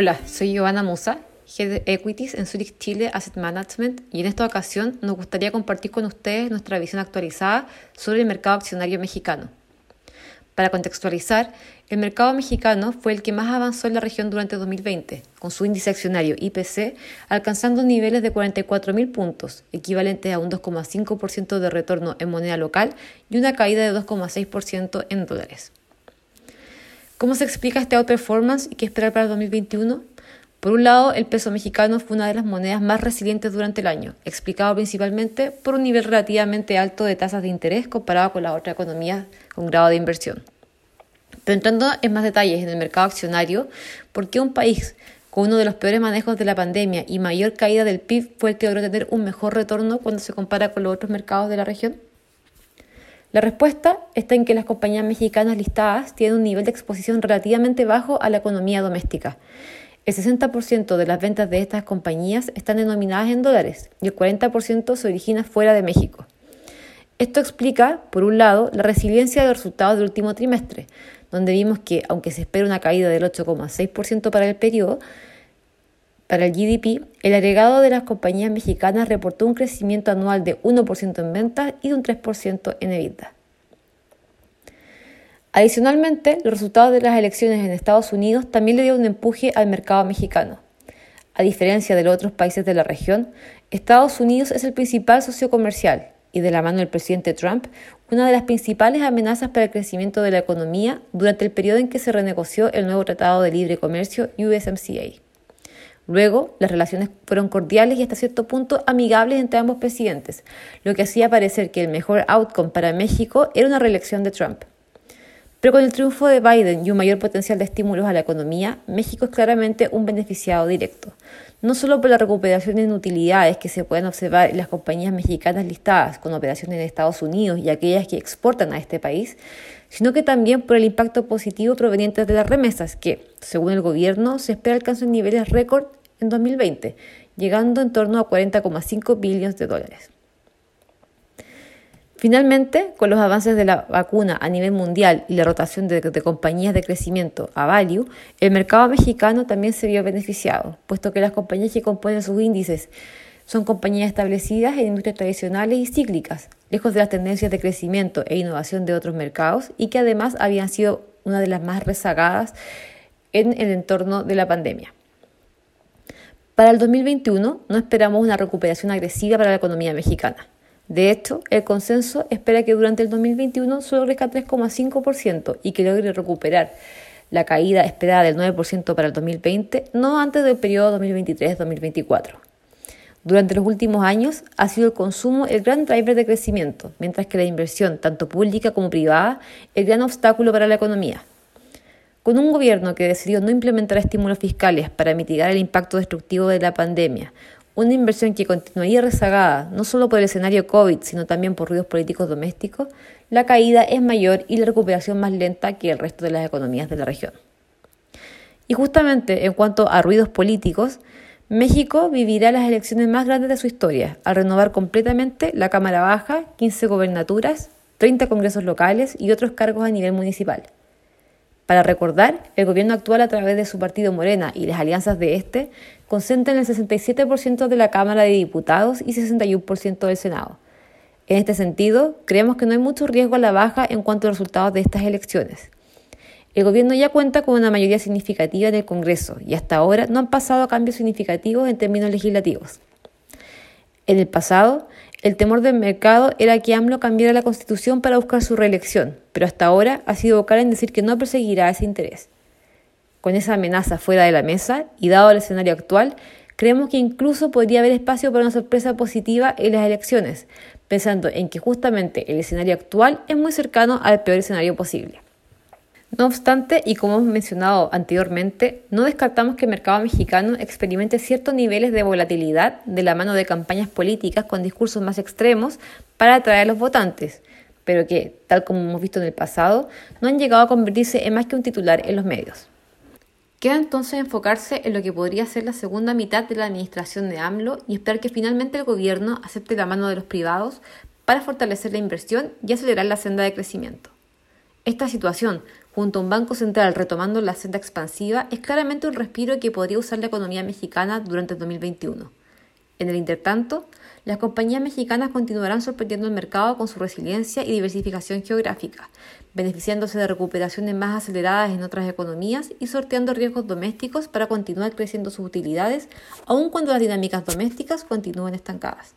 Hola, soy Giovanna Musa, Head Equities en Zurich Chile Asset Management y en esta ocasión nos gustaría compartir con ustedes nuestra visión actualizada sobre el mercado accionario mexicano. Para contextualizar, el mercado mexicano fue el que más avanzó en la región durante 2020, con su índice accionario IPC alcanzando niveles de 44.000 puntos, equivalentes a un 2,5% de retorno en moneda local y una caída de 2,6% en dólares. ¿Cómo se explica este outperformance y qué esperar para el 2021? Por un lado, el peso mexicano fue una de las monedas más resilientes durante el año, explicado principalmente por un nivel relativamente alto de tasas de interés comparado con las otras economías con grado de inversión. Pero entrando en más detalles en el mercado accionario, ¿por qué un país con uno de los peores manejos de la pandemia y mayor caída del PIB fue el que logró tener un mejor retorno cuando se compara con los otros mercados de la región? La respuesta está en que las compañías mexicanas listadas tienen un nivel de exposición relativamente bajo a la economía doméstica el 60% de las ventas de estas compañías están denominadas en dólares y el 40% se origina fuera de México. Esto explica, por un lado, la resiliencia de los resultados del último trimestre, donde vimos que, aunque se espera una caída del 8,6% para el periodo, para el GDP, el agregado de las compañías mexicanas reportó un crecimiento anual de 1% en ventas y de un 3% en EBITDA. Adicionalmente, los resultados de las elecciones en Estados Unidos también le dieron un empuje al mercado mexicano. A diferencia de los otros países de la región, Estados Unidos es el principal socio comercial y de la mano del presidente Trump, una de las principales amenazas para el crecimiento de la economía durante el periodo en que se renegoció el nuevo Tratado de Libre Comercio USMCA. Luego, las relaciones fueron cordiales y hasta cierto punto amigables entre ambos presidentes, lo que hacía parecer que el mejor outcome para México era una reelección de Trump. Pero con el triunfo de Biden y un mayor potencial de estímulos a la economía, México es claramente un beneficiado directo, no solo por la recuperación en utilidades que se pueden observar en las compañías mexicanas listadas con operaciones en Estados Unidos y aquellas que exportan a este país, sino que también por el impacto positivo proveniente de las remesas que, según el gobierno, se espera alcancen niveles récord en 2020, llegando en torno a 40,5 billones de dólares. Finalmente, con los avances de la vacuna a nivel mundial y la rotación de, compañías de crecimiento a value, el mercado mexicano también se vio beneficiado, puesto que las compañías que componen sus índices son compañías establecidas en industrias tradicionales y cíclicas, lejos de las tendencias de crecimiento e innovación de otros mercados y que además habían sido una de las más rezagadas en el entorno de la pandemia. Para el 2021 no esperamos una recuperación agresiva para la economía mexicana. De hecho, el consenso espera que durante el 2021 solo crezca 3,5% y que logre recuperar la caída esperada del 9% para el 2020, no antes del periodo 2023-2024. Durante los últimos años ha sido el consumo el gran driver de crecimiento, mientras que la inversión, tanto pública como privada, el gran obstáculo para la economía. Con un gobierno que decidió no implementar estímulos fiscales para mitigar el impacto destructivo de la pandemia, una inversión que continuaría rezagada no solo por el escenario COVID, sino también por ruidos políticos domésticos, la caída es mayor y la recuperación más lenta que el resto de las economías de la región. Y justamente en cuanto a ruidos políticos, México vivirá las elecciones más grandes de su historia, al renovar completamente la Cámara Baja, 15 gobernaturas, 30 congresos locales y otros cargos a nivel municipal. Para recordar, el gobierno actual a través de su partido Morena y las alianzas de este concentran el 67% de la Cámara de Diputados y 61% del Senado. En este sentido, creemos que no hay mucho riesgo a la baja en cuanto a los resultados de estas elecciones. El gobierno ya cuenta con una mayoría significativa en el Congreso y hasta ahora no han pasado cambios significativos en términos legislativos. En el pasado, el temor del mercado era que AMLO cambiara la constitución para buscar su reelección, pero hasta ahora ha sido vocal en decir que no perseguirá ese interés. Con esa amenaza fuera de la mesa y dado el escenario actual, creemos que incluso podría haber espacio para una sorpresa positiva en las elecciones, pensando en que justamente el escenario actual es muy cercano al peor escenario posible. No obstante, y como hemos mencionado anteriormente, no descartamos que el mercado mexicano experimente ciertos niveles de volatilidad de la mano de campañas políticas con discursos más extremos para atraer a los votantes, pero que, tal como hemos visto en el pasado, no han llegado a convertirse en más que un titular en los medios. Queda entonces enfocarse en lo que podría ser la segunda mitad de la administración de AMLO y esperar que finalmente el gobierno acepte la mano de los privados para fortalecer la inversión y acelerar la senda de crecimiento. Esta situación, junto a un Banco Central retomando la senda expansiva, es claramente un respiro que podría usar la economía mexicana durante el 2021. En el intertanto, las compañías mexicanas continuarán sorprendiendo al mercado con su resiliencia y diversificación geográfica, beneficiándose de recuperaciones más aceleradas en otras economías y sorteando riesgos domésticos para continuar creciendo sus utilidades, aun cuando las dinámicas domésticas continúen estancadas.